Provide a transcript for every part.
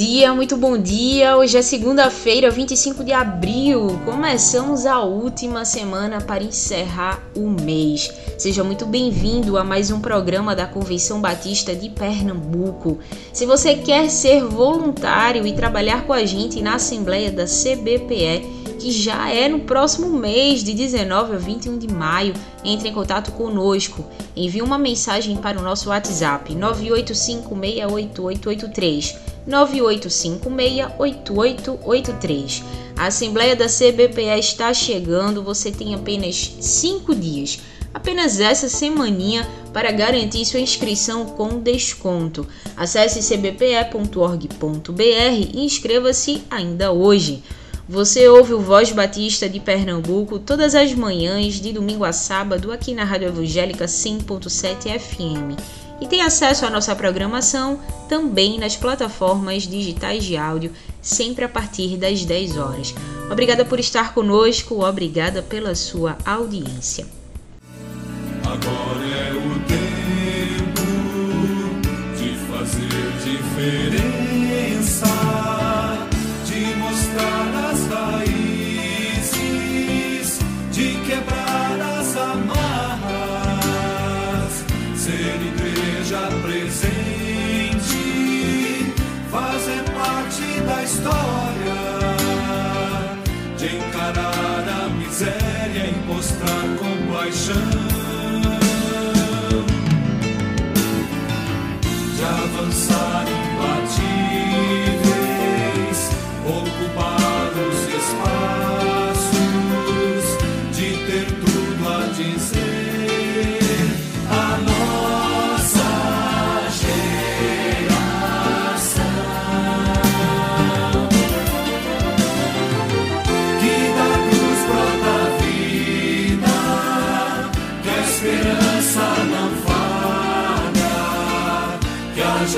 Dia, muito bom dia. Hoje é segunda-feira, 25 de abril. Começamos a última semana para encerrar o mês. Seja muito bem-vindo a mais um programa da Convenção Batista de Pernambuco. Se você quer ser voluntário e trabalhar com a gente na Assembleia da CBPE, que já é no próximo mês, de 19 a 21 de maio, entre em contato conosco. Envie uma mensagem para o nosso WhatsApp 985688883. 98568883. A Assembleia da CBPE está chegando, você tem apenas 5 dias apenas essa semaninha para garantir sua inscrição com desconto. Acesse cbpe.org.br e inscreva-se ainda hoje. Você ouve o Voz Batista de Pernambuco todas as manhãs, de domingo a sábado, aqui na Rádio Evangélica 100.7 FM. E tem acesso à nossa programação também nas plataformas digitais de áudio, sempre a partir das 10 horas. Obrigada por estar conosco, obrigada pela sua audiência. Agora é o tempo de fazer diferença, história, de encarar a miséria e mostrar compaixão. de avançar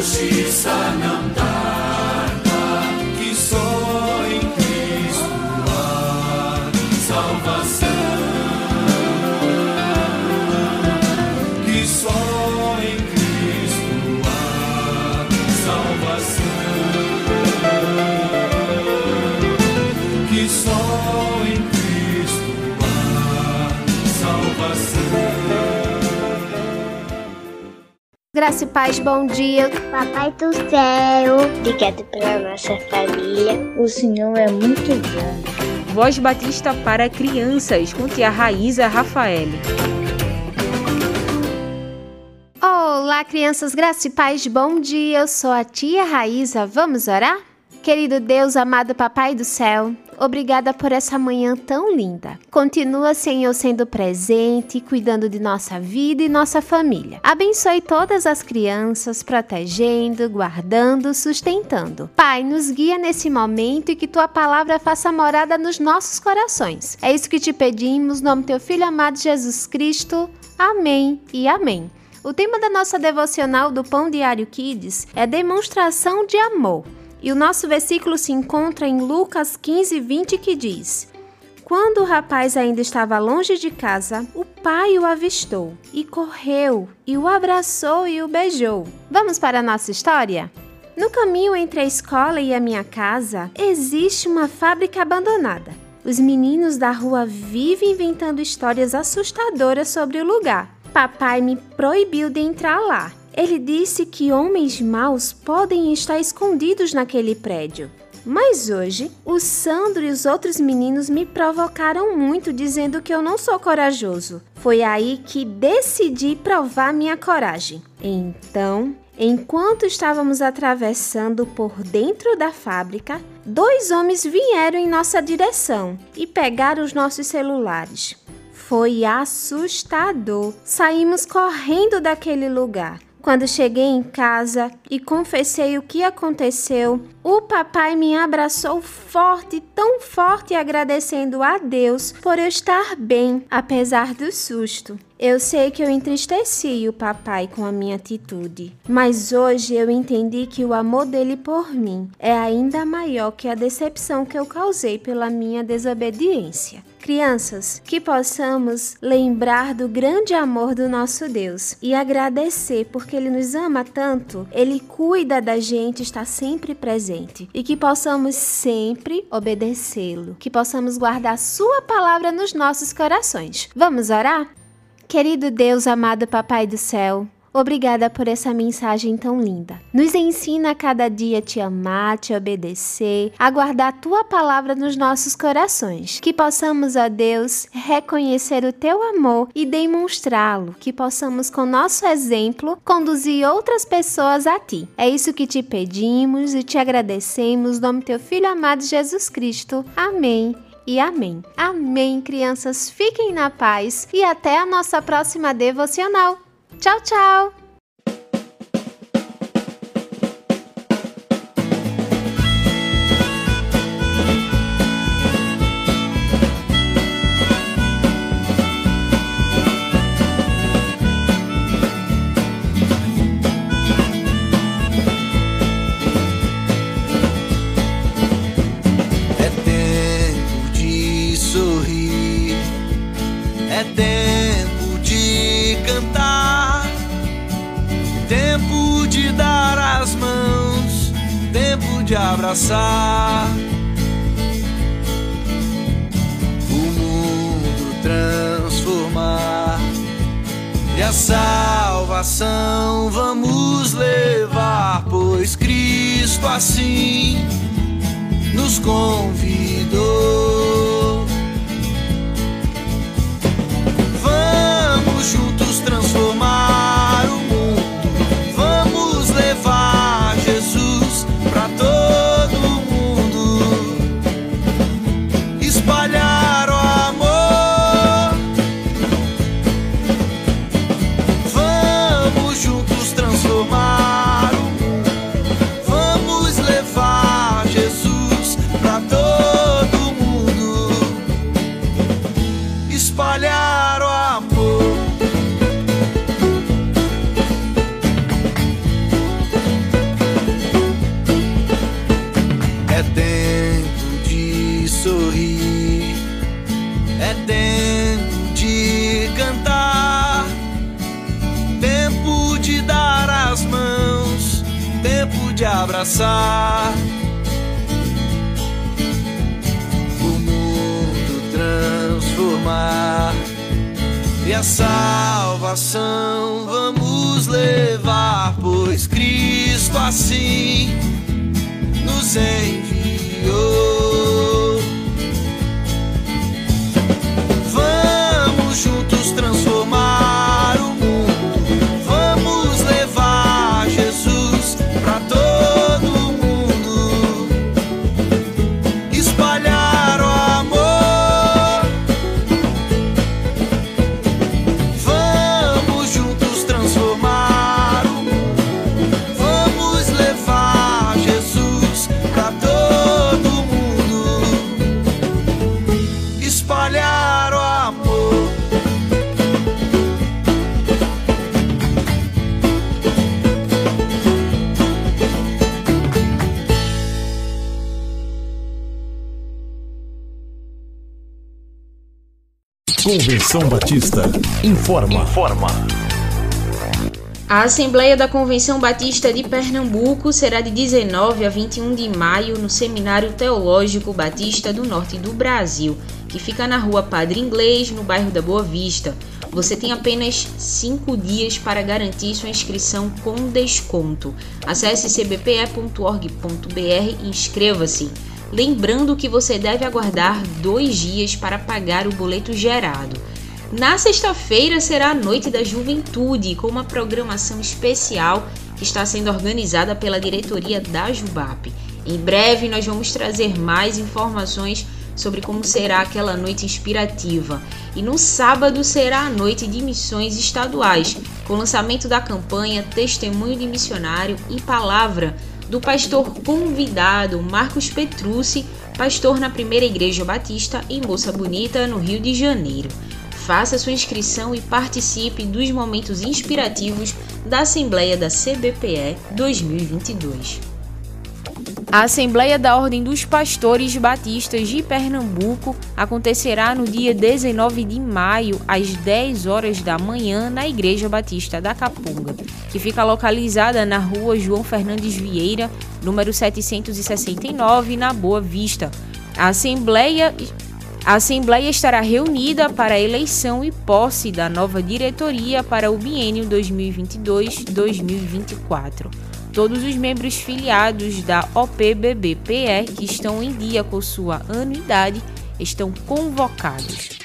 que a justiça não Graça e paz, bom dia. Papai do céu, obrigado pela nossa família. O Senhor é muito bom. Voz Batista para crianças, com tia Raíza Rafael. Olá, crianças, graça e paz, bom dia. Eu sou a tia Raíza. Vamos orar? Querido Deus, amado Papai do céu, obrigada por essa manhã tão linda. Continua, Senhor, sendo presente, cuidando de nossa vida e nossa família. Abençoe todas as crianças, protegendo, guardando, sustentando. Pai, nos guia nesse momento e que tua palavra faça morada nos nossos corações. É isso que te pedimos, no nome do teu filho amado Jesus Cristo. Amém e amém. O tema da nossa devocional do Pão Diário Kids é demonstração de amor. E o nosso versículo se encontra em Lucas 15, 20, que diz: Quando o rapaz ainda estava longe de casa, o pai o avistou e correu e o abraçou e o beijou. Vamos para a nossa história? No caminho entre a escola e a minha casa, existe uma fábrica abandonada. Os meninos da rua vivem inventando histórias assustadoras sobre o lugar. Papai me proibiu de entrar lá. Ele disse que homens maus podem estar escondidos naquele prédio. Mas hoje, o Sandro e os outros meninos me provocaram muito dizendo que eu não sou corajoso. Foi aí que decidi provar minha coragem. Então, enquanto estávamos atravessando por dentro da fábrica, dois homens vieram em nossa direção e pegaram os nossos celulares. Foi assustador. Saímos correndo daquele lugar. Quando cheguei em casa e confessei o que aconteceu, o papai me abraçou forte, tão forte, agradecendo a Deus por eu estar bem, apesar do susto. Eu sei que eu entristeci o papai com a minha atitude, mas hoje eu entendi que o amor dele por mim é ainda maior que a decepção que eu causei pela minha desobediência. Crianças, que possamos lembrar do grande amor do nosso Deus e agradecer porque Ele nos ama tanto, Ele cuida da gente, está sempre presente e que possamos sempre obedecê-lo, que possamos guardar Sua palavra nos nossos corações. Vamos orar? Querido Deus, amado Papai do céu, Obrigada por essa mensagem tão linda. Nos ensina a cada dia te amar, te obedecer, a guardar a tua palavra nos nossos corações. Que possamos, ó Deus, reconhecer o teu amor e demonstrá-lo. Que possamos, com nosso exemplo, conduzir outras pessoas a ti. É isso que te pedimos e te agradecemos. No nome do teu Filho amado Jesus Cristo. Amém e amém. Amém, crianças. Fiquem na paz e até a nossa próxima devocional. Tchau, tchau! De abraçar. O mundo transformar e a salvação vamos levar, pois Cristo assim nos convidou. Vamos juntos transformar Espalhar o amor. É tempo de sorrir. É tempo de cantar. Tempo de dar as mãos. Tempo de abraçar. Salvação vamos levar, pois Cristo assim nos enviou. Convenção Batista informa. Informa. A Assembleia da Convenção Batista de Pernambuco será de 19 a 21 de maio no Seminário Teológico Batista do Norte do Brasil, que fica na rua Padre Inglês, no bairro da Boa Vista. Você tem apenas 5 dias para garantir sua inscrição com desconto. Acesse cbpe.org.br e inscreva-se. Lembrando que você deve aguardar dois dias para pagar o boleto gerado. Na sexta-feira será a Noite da Juventude, com uma programação especial que está sendo organizada pela diretoria da Jubap. Em breve nós vamos trazer mais informações sobre como será aquela noite inspirativa. E no sábado será a noite de missões estaduais, com lançamento da campanha Testemunho de Missionário e Palavra do pastor convidado Marcos Petrucci, pastor na Primeira Igreja Batista em Moça Bonita, no Rio de Janeiro. Faça sua inscrição e participe dos momentos inspirativos da Assembleia da CBPE 2022. A Assembleia da Ordem dos Pastores Batistas de Pernambuco acontecerá no dia 19 de maio, às 10 horas da manhã, na Igreja Batista da Capunga, que fica localizada na rua João Fernandes Vieira, número 769, na Boa Vista. A Assembleia a Assembleia estará reunida para a eleição e posse da nova diretoria para o biênio 2022-2024. Todos os membros filiados da OPBBPE que estão em dia com sua anuidade estão convocados.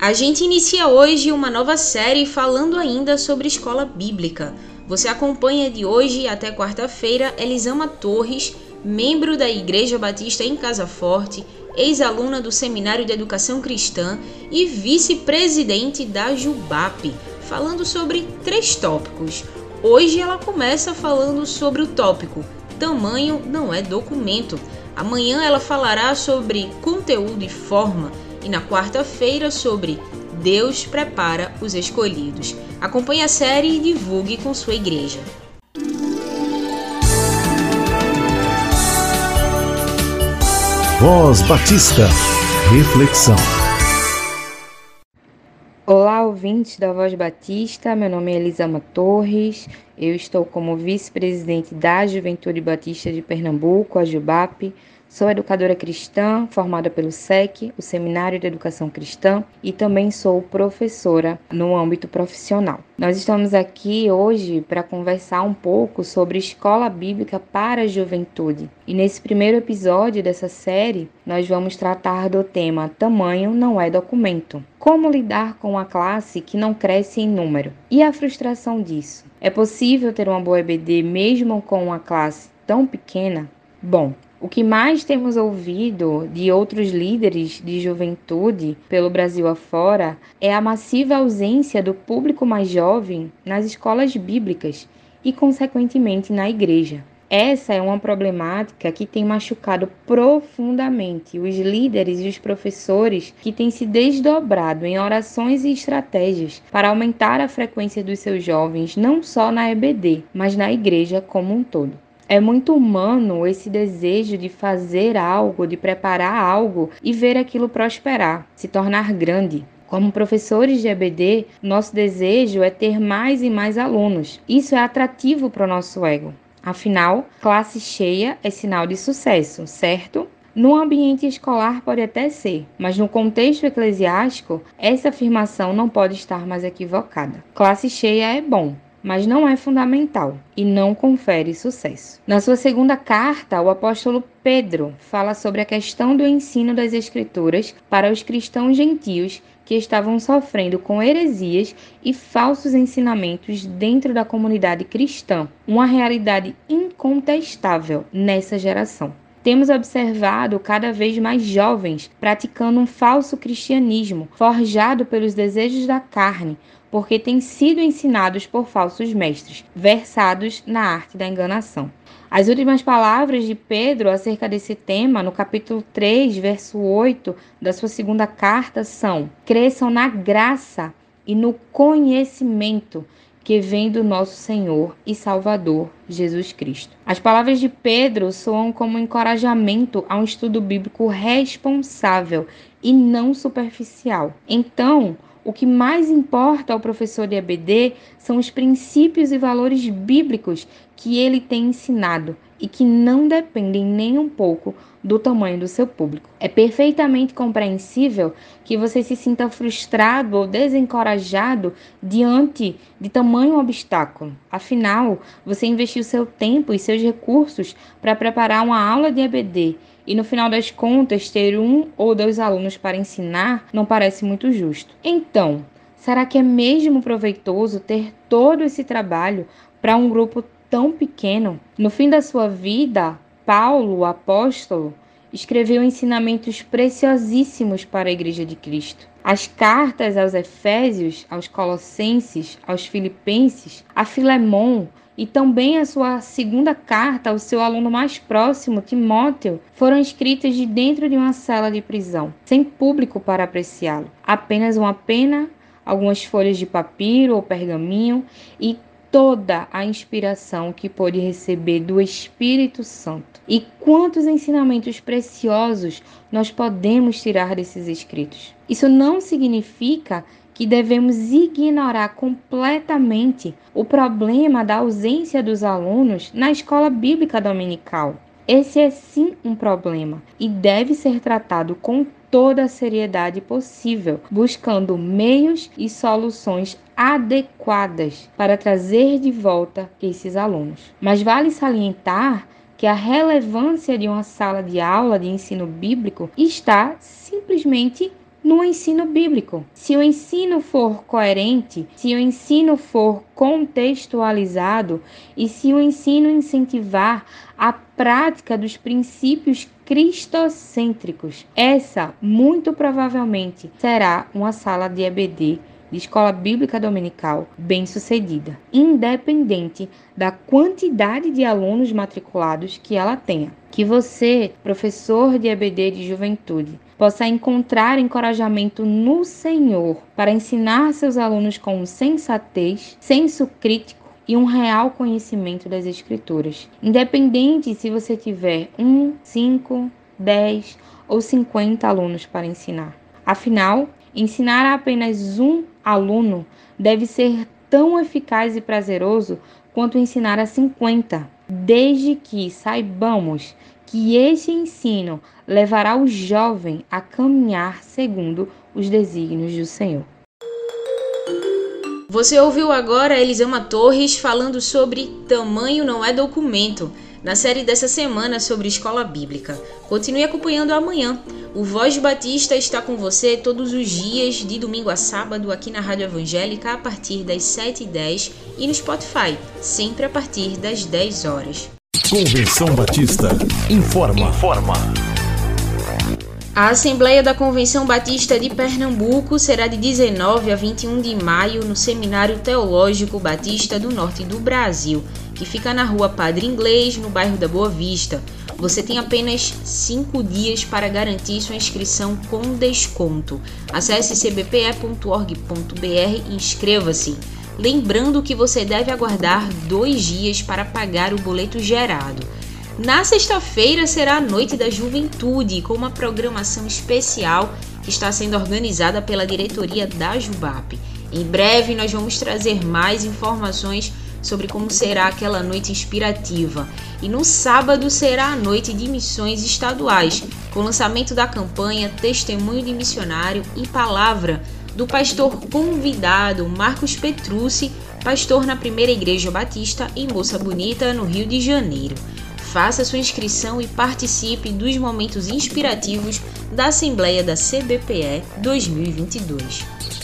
A gente inicia hoje uma nova série falando ainda sobre escola bíblica. Você acompanha de hoje até quarta-feira Elisama Torres, membro da Igreja Batista em Casa Forte, ex-aluna do Seminário de Educação Cristã e vice-presidente da JUBAP, falando sobre três tópicos: Hoje ela começa falando sobre o tópico Tamanho não é documento. Amanhã ela falará sobre conteúdo e forma e na quarta-feira sobre Deus prepara os escolhidos. Acompanhe a série e divulgue com sua igreja. Voz Batista. Reflexão. Olá, ouvintes da Voz Batista. Meu nome é Elisama Torres. Eu estou como vice-presidente da Juventude Batista de Pernambuco, a JUBAP. Sou educadora cristã, formada pelo SEC, o Seminário de Educação Cristã, e também sou professora no âmbito profissional. Nós estamos aqui hoje para conversar um pouco sobre escola bíblica para a juventude. E nesse primeiro episódio dessa série, nós vamos tratar do tema Tamanho não é documento. Como lidar com uma classe que não cresce em número? E a frustração disso? É possível ter uma boa EBD mesmo com uma classe tão pequena? Bom, o que mais temos ouvido de outros líderes de juventude pelo Brasil afora é a massiva ausência do público mais jovem nas escolas bíblicas e, consequentemente, na igreja. Essa é uma problemática que tem machucado profundamente os líderes e os professores que têm se desdobrado em orações e estratégias para aumentar a frequência dos seus jovens, não só na EBD, mas na igreja como um todo. É muito humano esse desejo de fazer algo, de preparar algo e ver aquilo prosperar, se tornar grande. Como professores de EBD, nosso desejo é ter mais e mais alunos. Isso é atrativo para o nosso ego. Afinal, classe cheia é sinal de sucesso, certo? No ambiente escolar pode até ser, mas no contexto eclesiástico, essa afirmação não pode estar mais equivocada. Classe cheia é bom, mas não é fundamental e não confere sucesso. Na sua segunda carta, o apóstolo Pedro fala sobre a questão do ensino das Escrituras para os cristãos gentios que estavam sofrendo com heresias e falsos ensinamentos dentro da comunidade cristã, uma realidade incontestável nessa geração. Temos observado cada vez mais jovens praticando um falso cristianismo, forjado pelos desejos da carne, porque têm sido ensinados por falsos mestres, versados na arte da enganação. As últimas palavras de Pedro acerca desse tema, no capítulo 3, verso 8 da sua segunda carta, são: cresçam na graça e no conhecimento que vem do nosso Senhor e Salvador Jesus Cristo. As palavras de Pedro soam como um encorajamento a um estudo bíblico responsável e não superficial. Então, o que mais importa ao professor de EBD são os princípios e valores bíblicos que ele tem ensinado e que não dependem nem um pouco do tamanho do seu público. É perfeitamente compreensível que você se sinta frustrado ou desencorajado diante de tamanho obstáculo. Afinal, você investiu seu tempo e seus recursos para preparar uma aula de EBD e no final das contas ter um ou dois alunos para ensinar não parece muito justo. Então, será que é mesmo proveitoso ter todo esse trabalho para um grupo tão pequeno? No fim da sua vida, Paulo, o apóstolo, escreveu ensinamentos preciosíssimos para a Igreja de Cristo. As cartas aos Efésios, aos Colossenses, aos Filipenses, a Filemon e também a sua segunda carta ao seu aluno mais próximo, Timóteo, foram escritas de dentro de uma cela de prisão, sem público para apreciá-lo. Apenas uma pena, algumas folhas de papiro ou pergaminho e toda a inspiração que pôde receber do Espírito Santo. E quantos ensinamentos preciosos nós podemos tirar desses escritos. Isso não significa que devemos ignorar completamente o problema da ausência dos alunos na escola bíblica dominical. Esse é sim um problema e deve ser tratado com toda a seriedade possível, buscando meios e soluções adequadas para trazer de volta esses alunos. Mas vale salientar que a relevância de uma sala de aula de ensino bíblico está simplesmente no ensino bíblico. Se o ensino for coerente, se o ensino for contextualizado e se o ensino incentivar a prática dos princípios cristocêntricos, essa muito provavelmente será uma sala de EBD de escola bíblica dominical bem-sucedida, independente da quantidade de alunos matriculados que ela tenha. Que você, professor de EBD de juventude, possa encontrar encorajamento no Senhor para ensinar seus alunos com sensatez, senso crítico e um real conhecimento das Escrituras. Independente se você tiver um, cinco, dez ou cinquenta alunos para ensinar. Afinal, ensinar a apenas um aluno deve ser tão eficaz e prazeroso quanto ensinar a 50, desde que saibamos que este ensino levará o jovem a caminhar segundo os desígnios do Senhor. Você ouviu agora Elisama Torres falando sobre tamanho não é documento, na série dessa semana sobre escola bíblica. Continue acompanhando amanhã. O Voz Batista está com você todos os dias, de domingo a sábado, aqui na Rádio Evangélica, a partir das 7h10 e no Spotify, sempre a partir das 10 horas. Convenção Batista informa. Informa. A Assembleia da Convenção Batista de Pernambuco será de 19 a 21 de maio no Seminário Teológico Batista do Norte do Brasil, que fica na rua Padre Inglês, no bairro da Boa Vista. Você tem apenas 5 dias para garantir sua inscrição com desconto. Acesse cbpe.org.br e inscreva-se. Lembrando que você deve aguardar dois dias para pagar o boleto gerado. Na sexta-feira será a Noite da Juventude, com uma programação especial que está sendo organizada pela diretoria da Jubap. Em breve nós vamos trazer mais informações sobre como será aquela noite inspirativa. E no sábado será a noite de missões estaduais, com o lançamento da campanha Testemunho de Missionário e Palavra do pastor convidado Marcos Petrucci, pastor na Primeira Igreja Batista em Moça Bonita, no Rio de Janeiro. Faça sua inscrição e participe dos momentos inspirativos da Assembleia da CBPE 2022.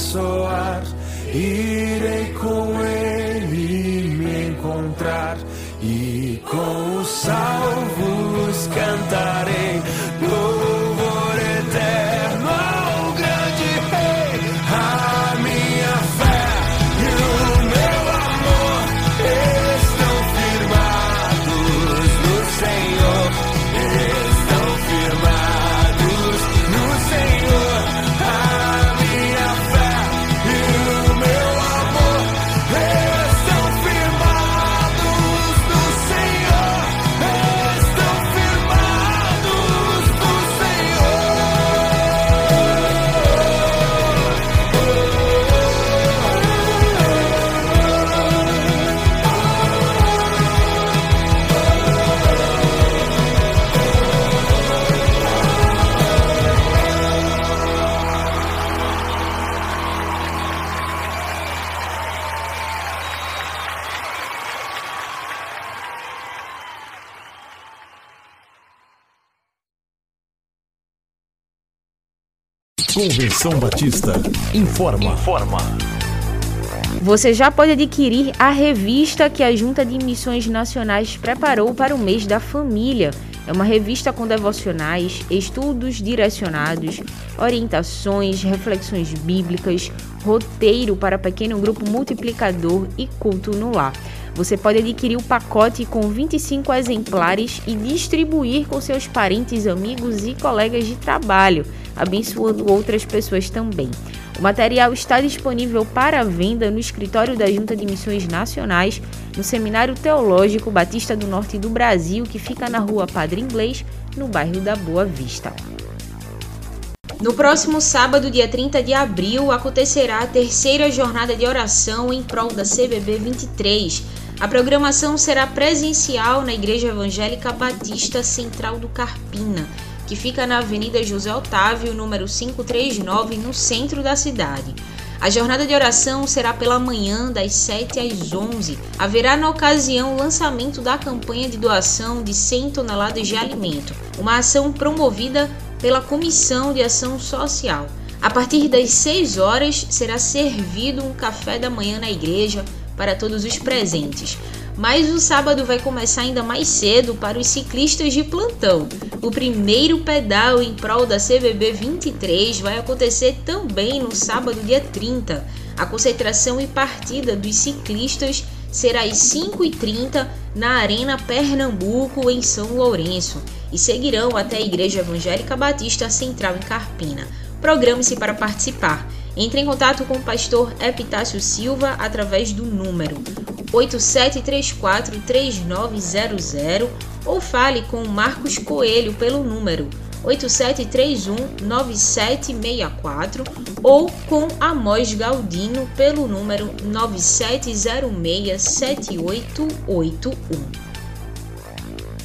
soar. E Convenção Batista informa. Informa. Você já pode adquirir a revista que a Junta de Missões Nacionais preparou para o mês da família. É uma revista com devocionais, estudos direcionados, orientações, reflexões bíblicas, roteiro para pequeno grupo multiplicador e culto no lar. Você pode adquirir o pacote com 25 exemplares e distribuir com seus parentes, amigos e colegas de trabalho, abençoando outras pessoas também. O material está disponível para venda no escritório da Junta de Missões Nacionais, no Seminário Teológico Batista do Norte do Brasil, que fica na rua Padre Inglês, no bairro da Boa Vista. No próximo sábado, dia 30 de abril, acontecerá a terceira jornada de oração em prol da CBB 23. A programação será presencial na Igreja Evangélica Batista Central do Carpina, que fica na Avenida José Otávio, número 539, no centro da cidade. A jornada de oração será pela manhã, das 7 às 11. Haverá na ocasião o lançamento da campanha de doação de 100 toneladas de alimento, uma ação promovida pela Comissão de Ação Social. A partir das 6 horas será servido um café da manhã na igreja para todos os presentes. Mas o sábado vai começar ainda mais cedo para os ciclistas de plantão. O primeiro pedal em prol da CBB 23 vai acontecer também no sábado, dia 30. A concentração e partida dos ciclistas será às 5h30 na Arena Pernambuco, em São Lourenço, e seguirão até a Igreja Evangélica Batista Central em Carpina. Programe-se para participar. Entre em contato com o pastor Epitácio Silva através do número 87343900 ou fale com Marcos Coelho pelo número 87319764 ou com Amós Galdino pelo número 97067881.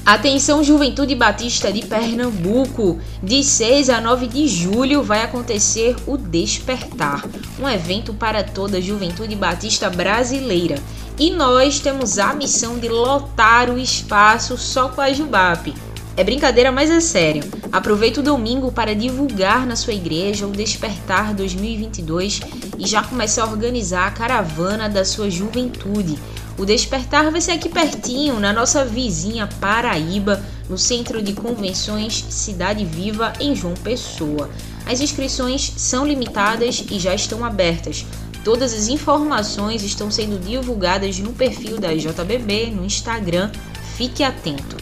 Atenção Juventude Batista de Pernambuco! De 6 a 9 de julho vai acontecer o Despertar, um evento para toda a Juventude Batista brasileira. E nós temos a missão de lotar o espaço só com a Jubap. É brincadeira, mas é sério. Aproveite o domingo para divulgar na sua igreja o Despertar 2022 e já comece a organizar a caravana da sua juventude. O Despertar vai ser aqui pertinho, na nossa vizinha Paraíba, no Centro de Convenções Cidade Viva, em João Pessoa. As inscrições são limitadas e já estão abertas. Todas as informações estão sendo divulgadas no perfil da JBB no Instagram. Fique atento.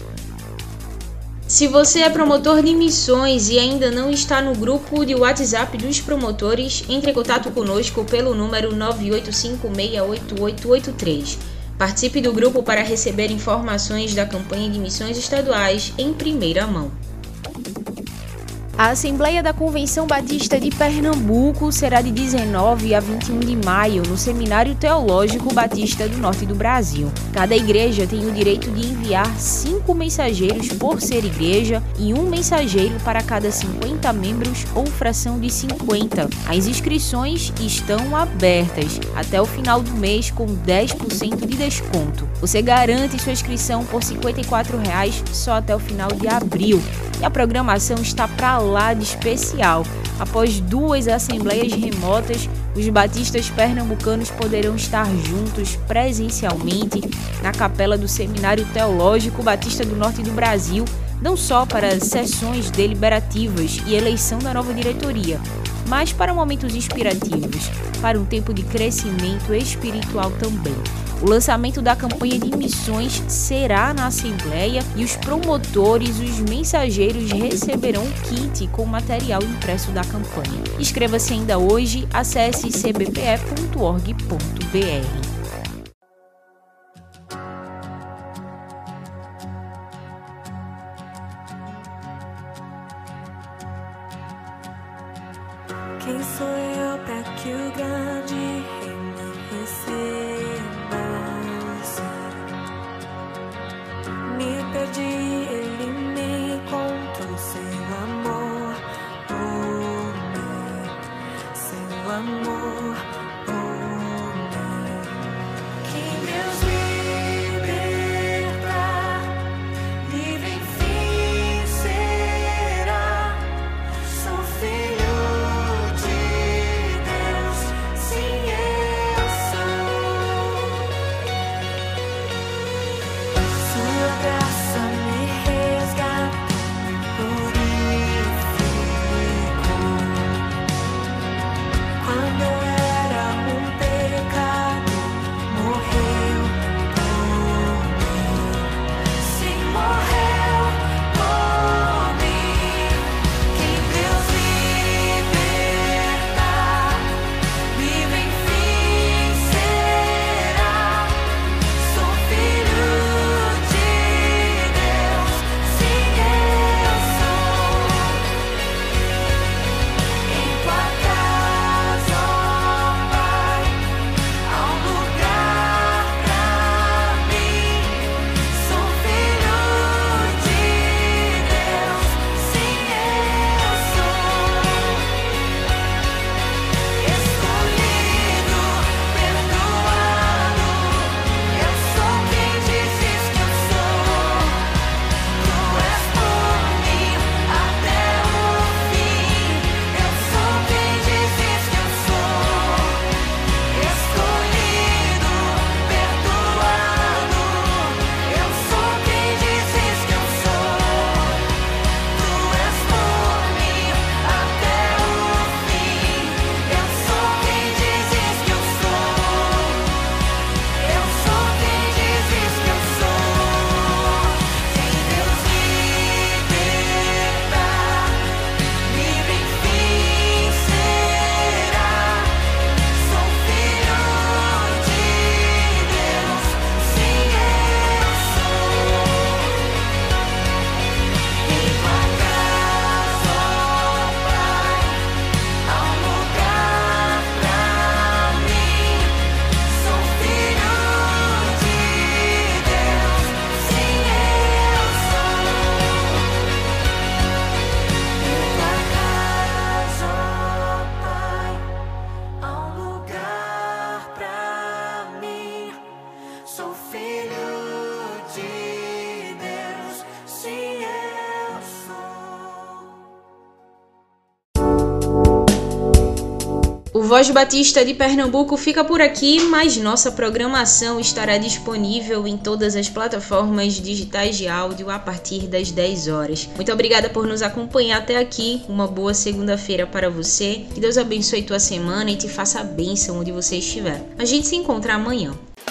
Se você é promotor de missões e ainda não está no grupo de WhatsApp dos promotores, entre em contato conosco pelo número 985688883. Participe do grupo para receber informações da campanha de missões estaduais em primeira mão. A Assembleia da Convenção Batista de Pernambuco será de 19 a 21 de maio no Seminário Teológico Batista do Norte do Brasil. Cada igreja tem o direito de enviar cinco mensageiros por ser igreja e um mensageiro para cada 50 membros ou fração de 50. As inscrições estão abertas até o final do mês com 10% de desconto. Você garante sua inscrição por 54 reais só até o final de abril. A programação está para lá de especial. Após duas assembleias remotas, os batistas pernambucanos poderão estar juntos presencialmente na capela do Seminário Teológico Batista do Norte do Brasil, não só para sessões deliberativas e eleição da nova diretoria, mas para momentos inspirativos, para um tempo de crescimento espiritual também. O lançamento da campanha de missões será na Assembleia e os promotores, os mensageiros receberão um kit com material impresso da campanha. Inscreva-se ainda hoje, acesse cbpe.org.br. Voz Batista de Pernambuco fica por aqui, mas nossa programação estará disponível em todas as plataformas digitais de áudio a partir das 10 horas. Muito obrigada por nos acompanhar até aqui. Uma boa segunda-feira para você. Que Deus abençoe tua semana e te faça a bênção onde você estiver. A gente se encontra amanhã.